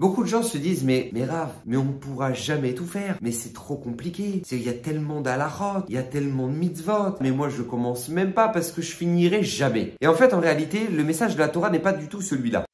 Beaucoup de gens se disent mais mais Rav, mais on ne pourra jamais tout faire. Mais c'est trop compliqué. Il y a tellement d'alachot, il y a tellement de mitzvot. Mais moi je commence même pas parce que je finirai jamais. Et en fait en réalité le message de la Torah n'est pas du tout celui-là.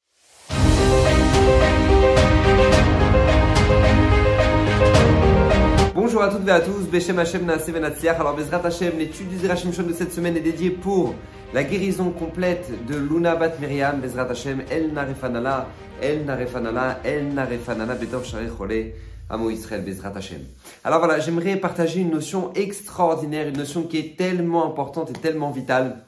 Bonjour à toutes et à tous, Beshem Hashem Naaseh. Alors Bezrat Hashem, l'étude du Zerachim de cette semaine est dédiée pour la guérison complète de Luna Bat Miriam, Bezrat Hashem, El Narefanala, El Narefanala, El Narefanala, Betov Shari Chole, Amo Israël, Bezrat Hashem. Alors voilà, j'aimerais partager une notion extraordinaire, une notion qui est tellement importante et tellement vitale,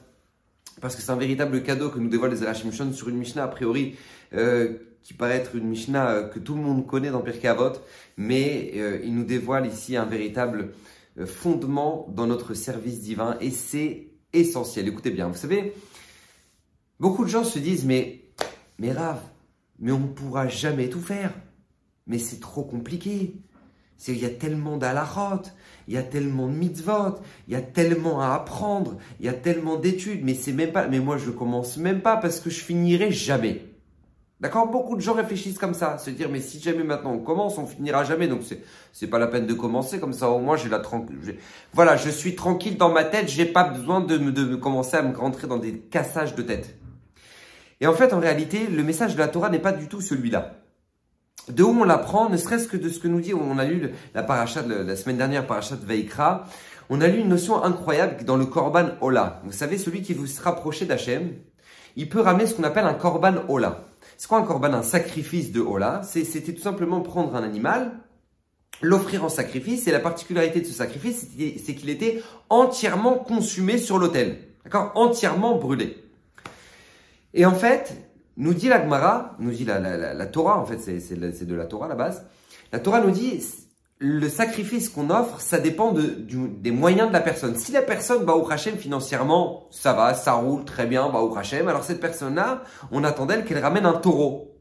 parce que c'est un véritable cadeau que nous dévoile les Zerachim Shon sur une Mishnah a priori euh, qui paraît être une Mishnah euh, que tout le monde connaît dans Pirkei Avot, mais euh, il nous dévoile ici un véritable euh, fondement dans notre service divin et c'est essentiel. Écoutez bien, vous savez, beaucoup de gens se disent mais mais Rav, mais on ne pourra jamais tout faire. Mais c'est trop compliqué. C'est il y a tellement d'alachot, il y a tellement de mitzvot, il y a tellement à apprendre, il y a tellement d'études, mais c'est même pas mais moi je commence même pas parce que je finirai jamais. D'accord Beaucoup de gens réfléchissent comme ça, se dire mais si jamais maintenant on commence, on finira jamais. Donc c'est c'est pas la peine de commencer comme ça. Au moins j'ai la tranquille. Voilà, je suis tranquille dans ma tête. J'ai pas besoin de me de commencer à me rentrer dans des cassages de tête. Et en fait, en réalité, le message de la Torah n'est pas du tout celui-là. De où on l'apprend, ne serait-ce que de ce que nous dit, on a lu la paracha de la semaine dernière, paracha de Veikra, on a lu une notion incroyable dans le Korban Ola. Vous savez, celui qui veut se rapprocher d'Hachem, il peut ramener ce qu'on appelle un Korban Ola. C'est quoi un korban Un sacrifice de Ola. C'était tout simplement prendre un animal, l'offrir en sacrifice. Et la particularité de ce sacrifice, c'est qu'il était entièrement consumé sur l'autel. D'accord? Entièrement brûlé. Et en fait, nous dit la Gemara, nous dit la, Torah, en fait, c'est de la Torah la base. La Torah nous dit, le sacrifice qu'on offre, ça dépend de, des moyens de la personne. Si la personne, bah, au Hachem, financièrement, ça va, ça roule très bien, bah, au Hachem, alors cette personne-là, on attend d'elle qu'elle ramène un taureau.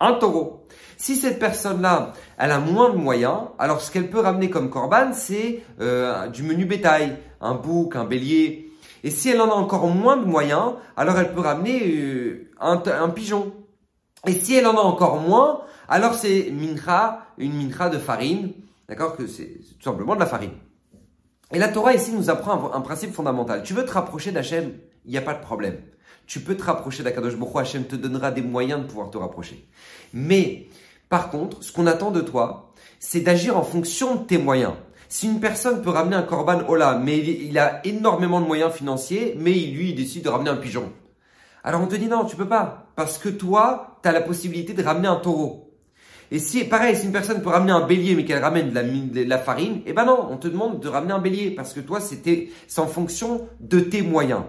Un taureau. Si cette personne-là, elle a moins de moyens, alors ce qu'elle peut ramener comme corban, c'est euh, du menu bétail, un bouc, un bélier. Et si elle en a encore moins de moyens, alors elle peut ramener euh, un, un pigeon. Et si elle en a encore moins, alors c'est mincha, une mincha de farine, D'accord Que c'est tout simplement de la farine. Et la Torah ici nous apprend un, principe fondamental. Tu veux te rapprocher d'Hachem, il n'y a pas de problème. Tu peux te rapprocher d'Akadosh Baruch Hachem te donnera des moyens de pouvoir te rapprocher. Mais, par contre, ce qu'on attend de toi, c'est d'agir en fonction de tes moyens. Si une personne peut ramener un korban Ola, mais il a énormément de moyens financiers, mais lui, il décide de ramener un pigeon. Alors on te dit non, tu peux pas. Parce que toi, tu as la possibilité de ramener un taureau. Et si, pareil, si une personne peut ramener un bélier mais qu'elle ramène de la, farine, eh ben non, on te demande de ramener un bélier parce que toi, c'était, c'est en fonction de tes moyens.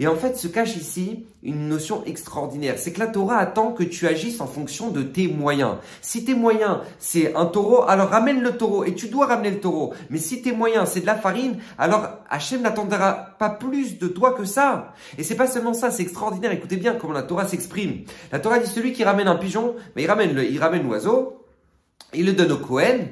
Et en fait, se cache ici une notion extraordinaire. C'est que la Torah attend que tu agisses en fonction de tes moyens. Si tes moyens, c'est un taureau, alors ramène le taureau et tu dois ramener le taureau. Mais si tes moyens, c'est de la farine, alors Hachem n'attendra pas plus de toi que ça. Et c'est pas seulement ça, c'est extraordinaire. Écoutez bien comment la Torah s'exprime. La Torah dit celui qui ramène un pigeon, mais il ramène le, il l'oiseau, il le donne au Cohen,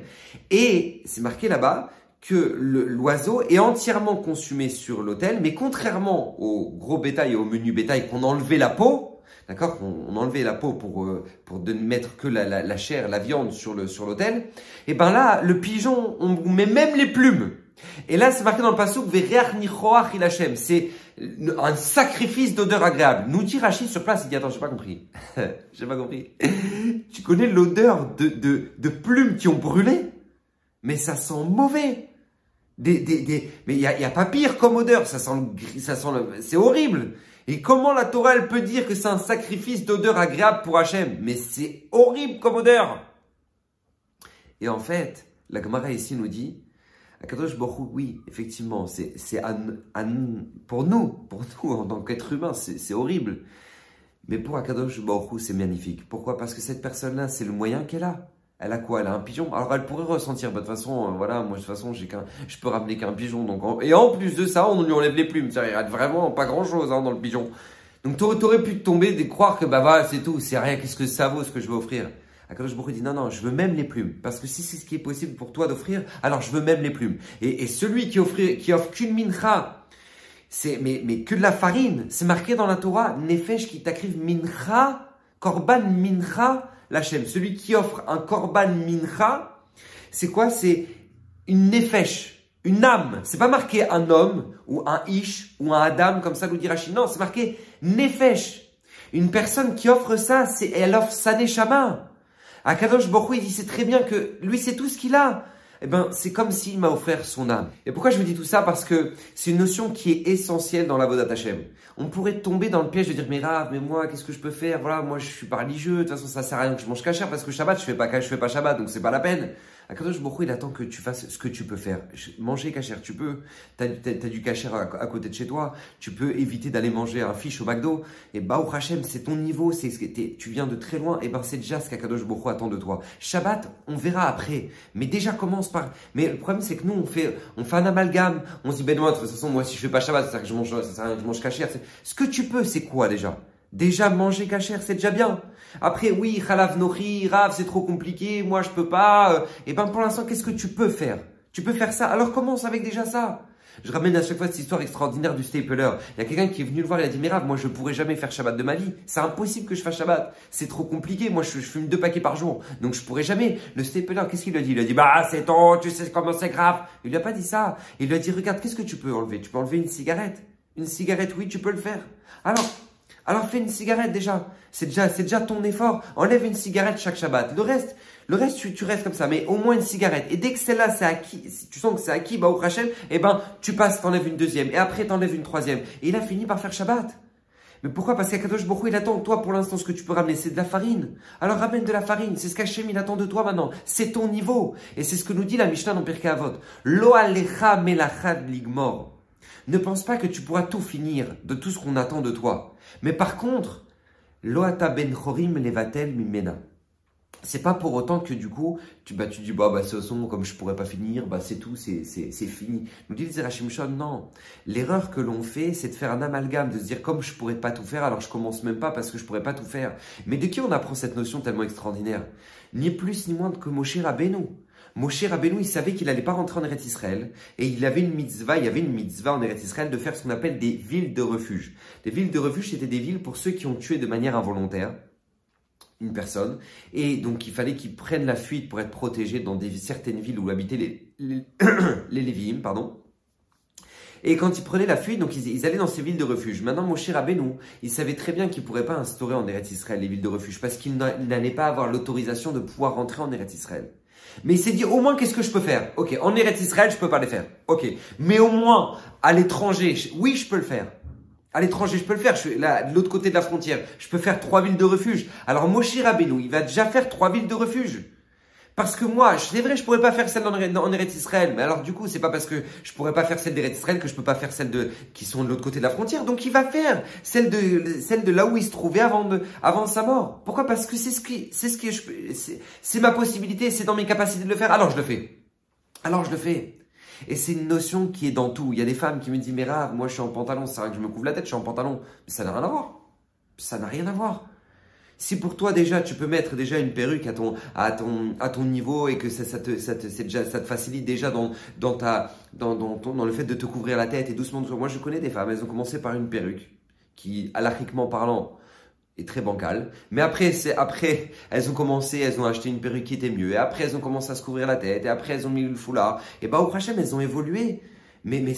et c'est marqué là-bas que l'oiseau est entièrement consumé sur l'autel, mais contrairement au gros bétail et au menu bétail qu'on enlevait la peau, d'accord, on, enlevait la peau pour euh, pour ne mettre que la, la, chair, la viande sur le sur l'autel, et ben là le pigeon, on met même les plumes. Et là c'est marqué dans le passouk il c'est un sacrifice d'odeur agréable. Nous dit Rachid sur place, il dit attends, j'ai pas compris. j'ai pas compris. tu connais l'odeur de, de, de plumes qui ont brûlé? Mais ça sent mauvais. Des, des, des... Mais il y a, y a, pas pire comme odeur, ça sent, ça sent, c'est horrible. Et comment la Torah peut dire que c'est un sacrifice d'odeur agréable pour Hachem? Mais c'est horrible comme odeur. Et en fait, la Gemara ici nous dit Akadosh Baruch oui, effectivement, c'est pour nous, pour nous en tant qu'être humain, c'est horrible. Mais pour Akadosh Baruch c'est magnifique. Pourquoi? Parce que cette personne-là, c'est le moyen qu'elle a. Elle a quoi? Elle a un pigeon? Alors elle pourrait ressentir, bah, de toute façon, euh, voilà, moi de toute façon, j'ai qu'un, je peux ramener qu'un pigeon. Donc et en plus de ça, on lui enlève les plumes. Il reste vraiment pas grand-chose hein, dans le pigeon. Donc tu aurais pu tomber de croire que bah voilà, c'est tout, c'est rien. Qu'est-ce que ça vaut ce que je vais offrir? Akadosh Baruch dit non, non, je veux même les plumes. Parce que si c'est ce qui est possible pour toi d'offrir, alors je veux même les plumes. Et, celui qui, offre, qui offre qu'une mincha, c'est, mais, mais que de la farine, c'est marqué dans la Torah, Nefesh qui t'acrive mincha, korban mincha, l'Hachem. Celui qui offre un korban mincha, c'est quoi? C'est une nefesh, une âme. C'est pas marqué un homme ou un ish ou un adam comme ça nous dit Rachid. Non, c'est marqué nefesh. Une personne qui offre ça, c'est elle offre sa neshama. Akadosh Baruch il dit c'est très bien que lui c'est tout ce qu'il a eh ben, c'est comme s'il m'a offert son âme. Et pourquoi je vous dis tout ça? Parce que c'est une notion qui est essentielle dans la Vodat Hashem. On pourrait tomber dans le piège de dire, mais Rav, mais moi, qu'est-ce que je peux faire? Voilà, moi, je suis pas religieux. De toute façon, ça sert à rien que je mange cachère parce que Shabbat, je fais pas, je fais pas Shabbat, donc c'est pas la peine. Akadosh Baruch il attend que tu fasses ce que tu peux faire. Manger cachère, tu peux. Tu du cachère à, côté de chez toi. Tu peux éviter d'aller manger un fiche au McDo. Et Baruch Hashem, c'est ton niveau. c'est Tu viens de très loin. Et ben, c'est déjà ce qu'Akadosh Baruch attend de toi. Shabbat, on verra après. Mais déjà, commence par. Mais le problème, c'est que nous, on fait, on fait un amalgame. On se dit, ben, moi, de toute façon, moi, si je fais pas Shabbat, ça que je mange, ça que je mange cachère. Ce que tu peux, c'est quoi déjà? Déjà manger cachère, c'est déjà bien. Après, oui, khalav nochi, rav, c'est trop compliqué, moi je peux pas. Et euh, eh ben pour l'instant, qu'est-ce que tu peux faire? Tu peux faire ça? Alors commence avec déjà ça. Je ramène à chaque fois cette histoire extraordinaire du stapler. Il y a quelqu'un qui est venu le voir, il a dit, mais Rav, moi je pourrais jamais faire Shabbat de ma vie. C'est impossible que je fasse Shabbat. C'est trop compliqué. Moi je, fume deux paquets par jour. Donc je pourrais jamais. Le stapler, qu'est-ce qu'il lui a dit? Il a dit, bah c'est ton, tu sais comment c'est grave. Il lui a pas dit ça. Il lui a dit, regarde, qu'est-ce que tu peux enlever? Tu peux enlever une cigarette. Une cigarette, oui, tu peux le faire. Alors, alors fais une cigarette déjà. C'est déjà, c'est déjà ton effort. Enlève une cigarette chaque Shabbat. Le reste, le reste, tu, restes comme ça. Mais au moins une cigarette. Et dès que celle-là, c'est acquis, tu sens que c'est acquis, bah, au Rachel, eh ben, tu passes, t'enlèves une deuxième. Et après, t'enlèves une troisième. Et il a fini par faire Shabbat. Mais pourquoi? Parce qu'Akadosh Baruch il attend. Toi, pour l'instant, ce que tu peux ramener, c'est de la farine. Alors ramène de la farine. C'est ce qu'Hachem, il attend de toi maintenant. C'est ton niveau. Et c'est ce que nous dit la Mishnah dans Pirkei Avot. Lo alecha melachad ligmor. Ne pense pas que tu pourras tout finir de tout ce qu'on attend de toi. Mais par contre, loata ben chorim levatel mimena. C'est pas pour autant que du coup, tu, bah, tu dis, bah, bah, ce son, comme je pourrais pas finir, bah, c'est tout, c'est, c'est, c'est fini. Nous dit Zerachim Shon, non. L'erreur que l'on fait, c'est de faire un amalgame, de se dire, comme je pourrais pas tout faire, alors je commence même pas parce que je pourrais pas tout faire. Mais de qui on apprend cette notion tellement extraordinaire? Ni plus ni moins que Moshe Rabbeinu. Moshe Rabbeinu, il savait qu'il n'allait pas rentrer en Eretz Israël et il avait une mitzvah, il y avait une mitzvah en Eretz Israël de faire ce qu'on appelle des villes de refuge. Des villes de refuge, c'était des villes pour ceux qui ont tué de manière involontaire une personne et donc il fallait qu'ils prennent la fuite pour être protégés dans certaines villes où habitaient les, les, les pardon. Et quand ils prenaient la fuite, donc ils, allaient dans ces villes de refuge. Maintenant, Moshe Rabbeinu, il savait très bien qu'il ne pourrait pas instaurer en Eretz Israël les villes de refuge parce qu'il n'allait pas avoir l'autorisation de pouvoir rentrer en Eretz Israël. Mais il s'est dit, au moins, qu'est-ce que je peux faire? Ok, en Eretz Israël, je peux pas les faire. Ok, mais au moins, à l'étranger, oui, je peux le faire. À l'étranger, je peux le faire. Je suis là, de l'autre côté de la frontière. Je peux faire trois villes de refuge. Alors, Moshe Rabbeinu, il va déjà faire trois villes de refuge. Parce que moi, c'est vrai, je pourrais pas faire celle en, Eretz Israël, mais alors du coup, c'est pas parce que je pourrais pas faire celle d'Eretz Israël que je peux pas faire celle de qui sont de l'autre côté de la frontière. Donc, il va faire celle de celle de là où il se trouvait avant de avant sa mort. Pourquoi? Parce que c'est ce qui c'est ce je c'est ma possibilité, c'est dans mes capacités de le faire. Alors je le fais. Alors je le fais. Et c'est une notion qui est dans tout. Il y a des femmes qui me disent mais rare, moi je suis en pantalon, c'est vrai que je me couvre la tête, je suis en pantalon, mais ça n'a rien à voir. Ça n'a rien à voir. Si pour toi déjà tu peux mettre déjà une perruque à ton, à ton, à ton niveau et que ça, te, ça, te, déjà, ça te facilite déjà dans, dans, ta, dans, dans, ton, le fait de te couvrir la tête et doucement, Moi je connais des femmes, elles ont commencé par une perruque qui, alachiquement parlant, est très bancale. Mais après, c'est après, elles ont commencé, elles ont acheté une perruque qui était mieux. Et après, elles ont commencé à se couvrir la tête. Et après, elles ont mis le foulard. Et bah au prochain, elles ont évolué. Mais, mais,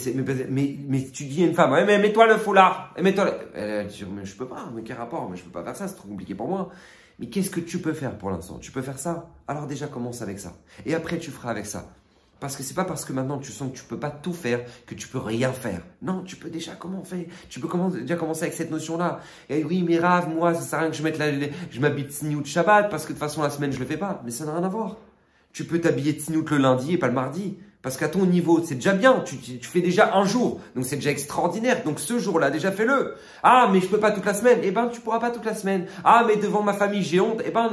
mais, mais, tu dis à une femme, mais mets-toi le foulard, mets-toi Elle dit, mais je peux pas, mais quel rapport, mais je peux pas faire ça, c'est trop compliqué pour moi. Mais qu'est-ce que tu peux faire pour l'instant? Tu peux faire ça? Alors déjà commence avec ça. Et après tu feras avec ça. Parce que c'est pas parce que maintenant tu sens que tu peux pas tout faire que tu peux rien faire. Non, tu peux déjà commencer. Tu peux commencer, déjà commencer avec cette notion-là. Et oui, mais rave, moi, ça sert à rien que je mette la, je m'habille de Shabbat parce que de toute façon la semaine je le fais pas. Mais ça n'a rien à voir. Tu peux t'habiller de le lundi et pas le mardi. Parce qu'à ton niveau, c'est déjà bien. Tu, tu, fais déjà un jour. Donc c'est déjà extraordinaire. Donc ce jour-là, déjà fais-le. Ah, mais je peux pas toute la semaine. Eh ben, tu pourras pas toute la semaine. Ah, mais devant ma famille, j'ai honte. Eh ben,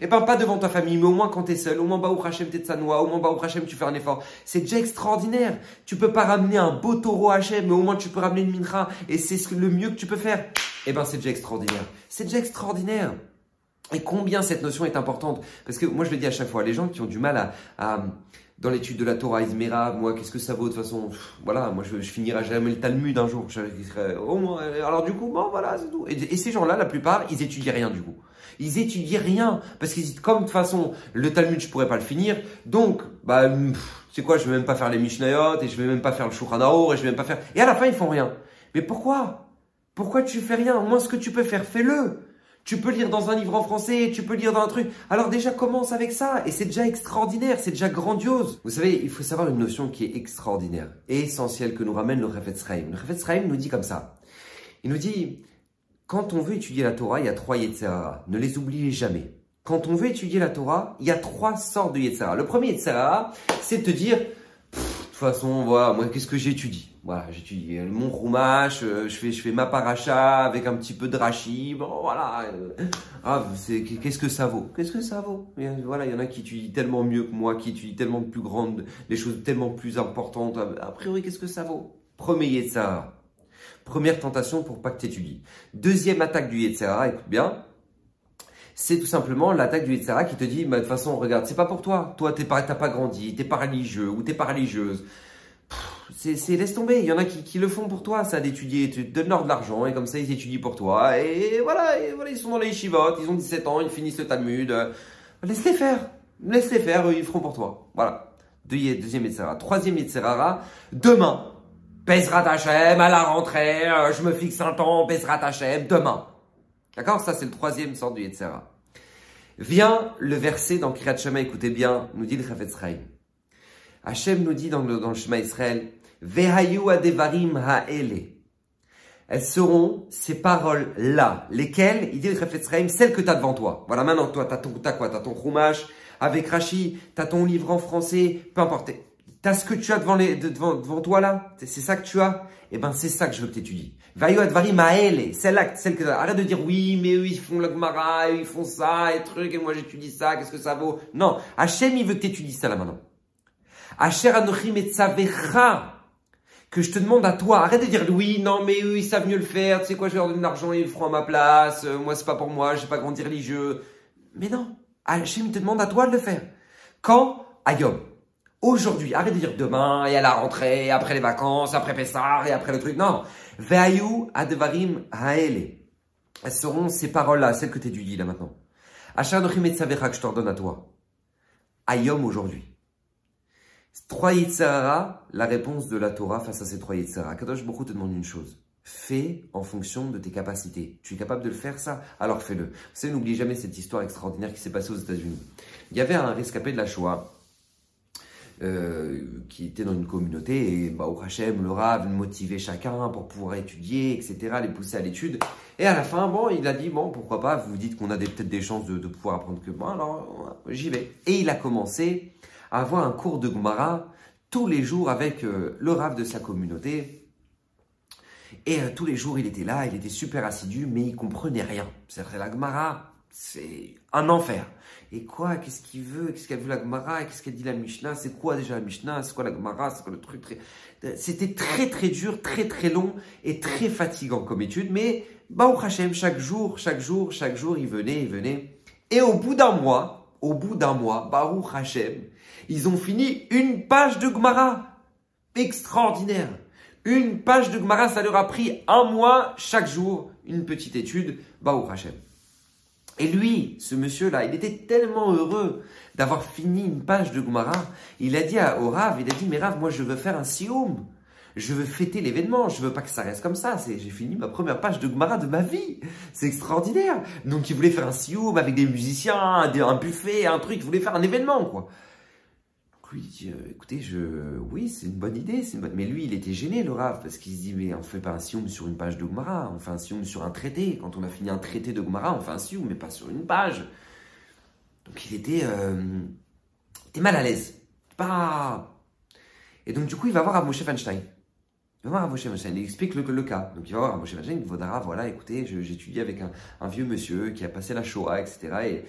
eh ben, pas devant ta famille, mais au moins quand t'es seul. Au moins, bah, Hachem, t'es de Sanoa. Au moins, bah, Hachem, tu fais un effort. C'est déjà extraordinaire. Tu peux pas ramener un beau taureau Hachem, mais au moins tu peux ramener une mincha. Et c'est le mieux que tu peux faire. Eh ben, c'est déjà extraordinaire. C'est déjà extraordinaire. Et combien cette notion est importante? Parce que moi, je le dis à chaque fois, les gens qui ont du mal à dans l'étude de la Torah, Izmera, moi, qu'est-ce que ça vaut? De toute façon Voilà, moi, je, je finirai jamais le Talmud un jour. au moins, alors du coup, bon, voilà, c'est tout. Et, ces gens-là, la plupart, ils étudient rien du coup. Ils étudient rien. Parce qu'ils disent, comme de toute façon, le Talmud, je pourrais pas le finir. Donc, bah, c'est quoi, je vais même pas faire les Mishnayot, et je vais même pas faire le Shulchan et je vais même pas faire. Et à la fin, ils font rien. Mais pourquoi? Pourquoi tu fais rien? Au moins, ce que tu peux faire, fais-le. Tu peux lire dans un livre en français, tu peux lire dans un truc. Alors déjà commence avec ça et c'est déjà extraordinaire, c'est déjà grandiose. Vous savez, il faut savoir une notion qui est extraordinaire et essentielle que nous ramène le Refetz Chaim. Le Refetz Chaim nous dit comme ça. Il nous dit quand on veut étudier la Torah, il y a trois Yetzerara. Ne les oubliez jamais. Quand on veut étudier la Torah, il y a trois sortes de Yetzerara. Le premier Yetzerara, c'est de te dire toute façon, voilà, moi, qu'est-ce que j'étudie? Voilà, j'étudie mon roumache, euh, je fais, je fais ma paracha avec un petit peu de rachis, bon, voilà. Euh, ah, c'est, qu'est-ce que ça vaut? Qu'est-ce que ça vaut? Voilà, il y en a qui étudient tellement mieux que moi, qui étudient tellement plus grandes, des choses tellement plus importantes. A priori, qu'est-ce que ça vaut? Premier Yetzara. Première tentation pour pas que tu étudies. Deuxième attaque du Yetzara, écoute bien, c'est tout simplement l'attaque du Yitzhara qui te dit, bah, de toute façon, regarde, c'est pas pour toi. Toi, t'es pas, t'as pas grandi, t'es pas religieux ou t'es pas religieuse. C'est, laisse tomber. Il y en a qui, le font pour toi, ça, d'étudier. Tu donnes leur de l'argent et comme ça, ils étudient pour toi. Et voilà, ils sont dans les yeshivot, ils ont 17 ans, ils finissent le Talmud. Laisse-les faire. Laisse-les faire, eux, ils feront pour toi. Voilà. Deuxième Yitzhara. Troisième Yitzhara, demain. Bezrat Hashem, à la rentrée, euh, je me fixe un temps, Bezrat Hashem, demain. D'accord Ça, c'est le troisième sort du. Vient le verset dans Kirat Shema, écoutez bien, nous dit le Chafetz Chaim. Hachem nous dit dans le, dans le Shema Israël, Vehayu adevarim ha'ele. Elles seront ces paroles-là. Lesquelles? Il dit le Chafetz Chaim, celles que tu as devant toi. Voilà, maintenant, toi, tu as, ton, as quoi? Tu as ton Chumash avec Rashi, tu as ton livre en français, peu importe. Ce que tu as devant, les, devant, devant toi là? C'est ça que tu as? Eh ben, c'est ça que je veux que tu étudies. Vayu advari maele, celle-là, celle que arrête de dire oui, mais eux ils font la Gemara, ils font ça et truc, et moi j'étudie ça, qu'est-ce que ça vaut? Non, Hachem il veut que tu étudies ça là maintenant. Asher anochim et que je te demande à toi, arrête de dire oui, non, mais eux ils savent mieux le faire, tu sais quoi, je leur donner de l'argent, ils le feront à ma place, euh, moi c'est pas pour moi, j'ai pas grandi religieux. Mais non, Hachem il te demande à toi de le faire. Quand? Ayom, aujourd'hui. Arrête de dire demain et à la rentrée, après les vacances, après Pessah et après le truc. Non. Ve'ayu advarim haele. Elles seront ces paroles-là, celles que tu étudies là maintenant. Achar que je t'ordonne à toi. Ayom aujourd'hui. Trois Yitzhara, la réponse de la Torah face à ces trois Yitzhara. Kadosh beaucoup te demande une chose. Fais en fonction de tes capacités. Tu es capable de le faire, ça? Alors fais-le. Vous savez, n'oublie jamais cette histoire extraordinaire qui s'est passée aux États-Unis. Il y avait un rescapé de la Shoah euh, qui était dans une communauté et bah, au Hachem, le Rav motivait chacun pour pouvoir étudier, etc., les pousser à l'étude. Et à la fin, bon, il a dit, bon, pourquoi pas, vous dites qu'on a peut-être des chances de, pouvoir apprendre que moi, alors j'y vais. Et il a commencé à avoir un cours de Gemara tous les jours avec euh, le Rav de sa communauté. Et euh, tous les jours, il était là, il était super assidu, mais il comprenait rien. C'est la Gemara, c'est un enfer. Et quoi Qu'est-ce qu'il veut Qu'est-ce qu'elle veut la Gemara Qu'est-ce qu'elle dit la Mishnah C'est quoi déjà la Mishnah C'est quoi la Gemara C'est quoi le truc C'était très très dur, très très long et très fatigant comme étude. Mais Baruch Hashem, chaque jour, chaque jour, chaque jour, il venait, il venait. Et au bout d'un mois, au bout d'un mois, Baruch Hashem, ils ont fini une page de Gemara. Extraordinaire. Une page de Gemara, ça leur a pris un mois chaque jour, une petite étude. Baruch Hashem. Et lui, ce monsieur-là, il était tellement heureux d'avoir fini une page de Gumara. Il a dit à, au Rav, il a dit, mais Rav, moi je veux faire un sioum. Je veux fêter l'événement. Je veux pas que ça reste comme ça. J'ai fini ma première page de Gumara de ma vie. C'est extraordinaire. Donc il voulait faire un sioum avec des musiciens, un buffet, un truc. Il voulait faire un événement, quoi lui, dit, euh, écoutez, je, oui, c'est une bonne idée, c'est mais lui, il était gêné, le Rav, parce qu'il se dit, mais on fait pas un sioum sur une page de Gomara, on fait un sioum sur un traité. Quand on a fini un traité de Gomara, on fait un sioum, mais pas sur une page. Donc il était, euh, mal à l'aise. Pas. Et donc du coup, il va voir à Moshe Feinstein. Il va voir Moshe il explique le, cas. Donc il va voir Moshe Feinstein, il vaudra, voilà, écoutez, j'étudie avec un, vieux monsieur qui a passé la Shoah, etc. Et,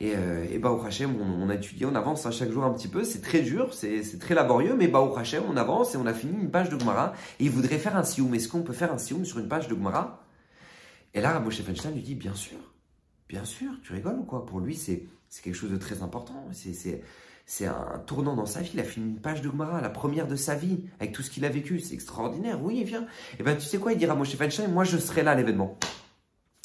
et, euh, et Hachem, on, étudié, on avance à chaque jour un petit peu. C'est très dur, c'est très laborieux, mais au Hachem, on avance et on a fini une page de Gemara. Et il voudrait faire un sioum. Est-ce qu'on peut faire un sioum sur une page de Gemara? Et là, Moshe Feinstein lui dit, bien sûr, bien sûr, tu rigoles ou quoi? Pour lui, c'est quelque chose de très important. C'est c'est un tournant dans sa vie. Il a fini une page de Gemara, la première de sa vie, avec tout ce qu'il a vécu. C'est extraordinaire. Oui, viens. Et eh ben, tu sais quoi? Il dira à Moshe moi, je serai là à l'événement.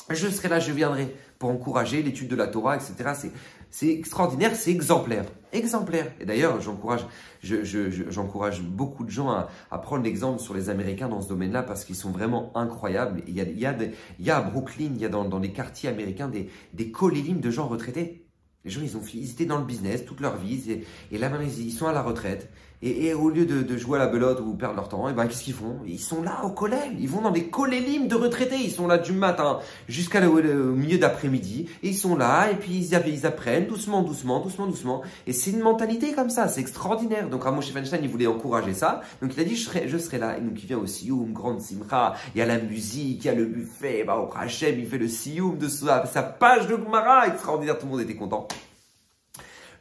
Je serai là, je viendrai pour encourager l'étude de la Torah, etc. C'est extraordinaire, c'est exemplaire. Exemplaire. Et d'ailleurs, j'encourage j'encourage beaucoup de gens à, prendre l'exemple sur les Américains dans ce domaine-là parce qu'ils sont vraiment incroyables. Il y a, à Brooklyn, il y a dans, dans les quartiers américains des, des de gens retraités. Les gens, ils, ont, ils étaient dans le business toute leur vie et, et là, maintenant, ils sont à la retraite. Et, au lieu de, jouer à la belote ou perdre leur temps, et ben, qu'est-ce qu'ils font? Ils sont là au collège. Ils vont dans des collélimes de retraités. Ils sont là du matin jusqu'à le, milieu d'après-midi. Et ils sont là et puis ils, ils, apprennent doucement, doucement, doucement, doucement. Et c'est une mentalité comme ça. C'est extraordinaire. Donc Ramon Feinstein, il voulait encourager ça. Donc il a dit, je serai, je serai là. Et donc il vient au Sioum, grande simcha. Il y a la musique, il y a le buffet. Bah, au Hachem, il fait le Sioum de sa, page de Gmara. Extraordinaire. Tout le monde était content.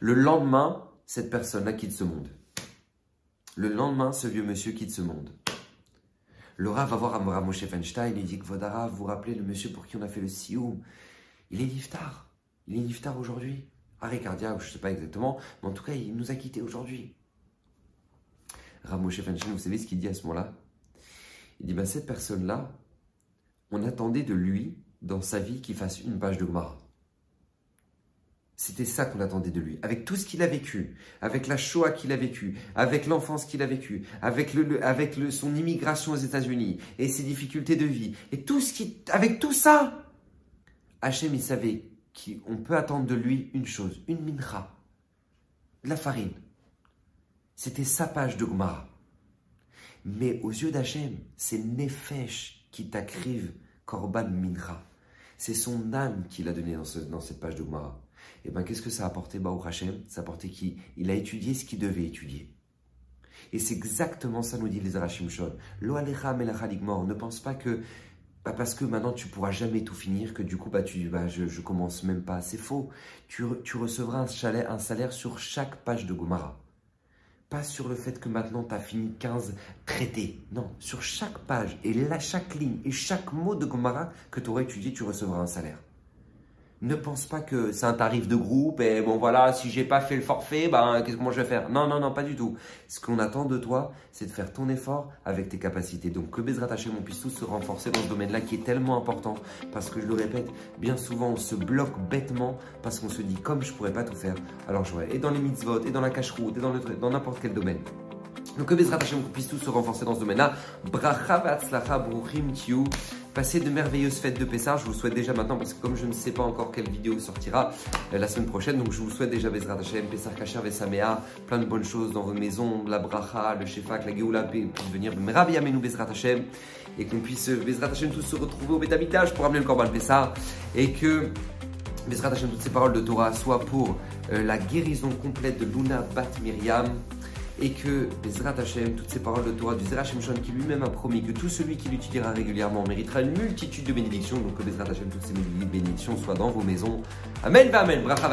Le lendemain, cette personne-là quitte ce monde. Le lendemain, ce vieux monsieur quitte ce monde. Laura va voir Amora Moshe et dit que Vodara, vous vous rappelez le monsieur pour qui on a fait le sioum Il est niftar. Il est niftar aujourd'hui. Arrêt cardiaque, je ne sais pas exactement, mais en tout cas, il nous a quittés aujourd'hui. Feinstein, vous savez ce qu'il dit à ce moment-là? Il dit ben, cette personne-là, on attendait de lui, dans sa vie, qu'il fasse une page de Gemara. C'était ça qu'on attendait de lui. Avec tout ce qu'il a vécu, avec la Shoah qu'il a vécu, avec l'enfance qu'il a vécu, avec, le, avec le, son immigration aux États-Unis et ses difficultés de vie, et tout ce qui, avec tout ça, Hachem, il savait qu'on peut attendre de lui une chose, une mincha, de la farine. C'était sa page de Gomara. Mais aux yeux d'Hachem, c'est Nefesh qui t'acrive Korban Mincha. C'est son âme qu'il a donné dans, dans cette page de Gomara. Et eh bien, qu'est-ce que ça a apporté Baou Hashem? Ça a apporté qui Il a étudié ce qu'il devait étudier. Et c'est exactement ça, nous dit les Arachim Shon. Ne pense pas que bah, parce que maintenant tu pourras jamais tout finir, que du coup bah, tu, bah, je, je commence même pas. C'est faux. Tu, tu recevras un salaire, un salaire sur chaque page de Gomara. Pas sur le fait que maintenant tu as fini 15 traités. Non, sur chaque page et là, chaque ligne et chaque mot de Gomara que tu auras étudié, tu recevras un salaire ne pense pas que c'est un tarif de groupe et bon voilà, si j'ai pas fait le forfait, ben qu'est-ce que moi je vais faire? Non, non, non, pas du tout. Ce qu'on attend de toi, c'est de faire ton effort avec tes capacités. Donc que Bezrat Hachem, on puisse tous se renforcer dans ce domaine-là qui est tellement important parce que je le répète, bien souvent on se bloque bêtement parce qu'on se dit comme je pourrais pas tout faire, alors je vais et dans les mitzvot, et dans la cache-route, et dans, n'importe quel domaine. Donc que Bezrat Hachem, on puisse tous se renforcer dans ce domaine-là. Bracha bruchim Passez de merveilleuses fêtes de Pessah. Je vous souhaite déjà maintenant, parce que comme je ne sais pas encore quelle vidéo sortira euh, la semaine prochaine, donc je vous souhaite déjà Bezrat Hashem, Pessah Kacher, Vesamea, plein de bonnes choses dans vos maisons, la bracha, le shefak, la geoula, puisse venir Merabi Amenu Bezrat Hashem, et qu'on puisse euh, Bezrat Hashem tous se retrouver au Bétabitage pour amener le Corban Pessah, et que Bezrat Hashem, toutes ces paroles de Torah soient pour euh, la guérison complète de Luna Bat Miriam, et que Bezrat Hashem, toutes ces paroles de Torah du Zerachem Shon qui lui-même a promis que tout celui qui l'utilisera régulièrement méritera une multitude de bénédictions, donc que Bezrat Hashem, toutes ces bénédictions soient dans vos maisons. Amen, Amen, Bracha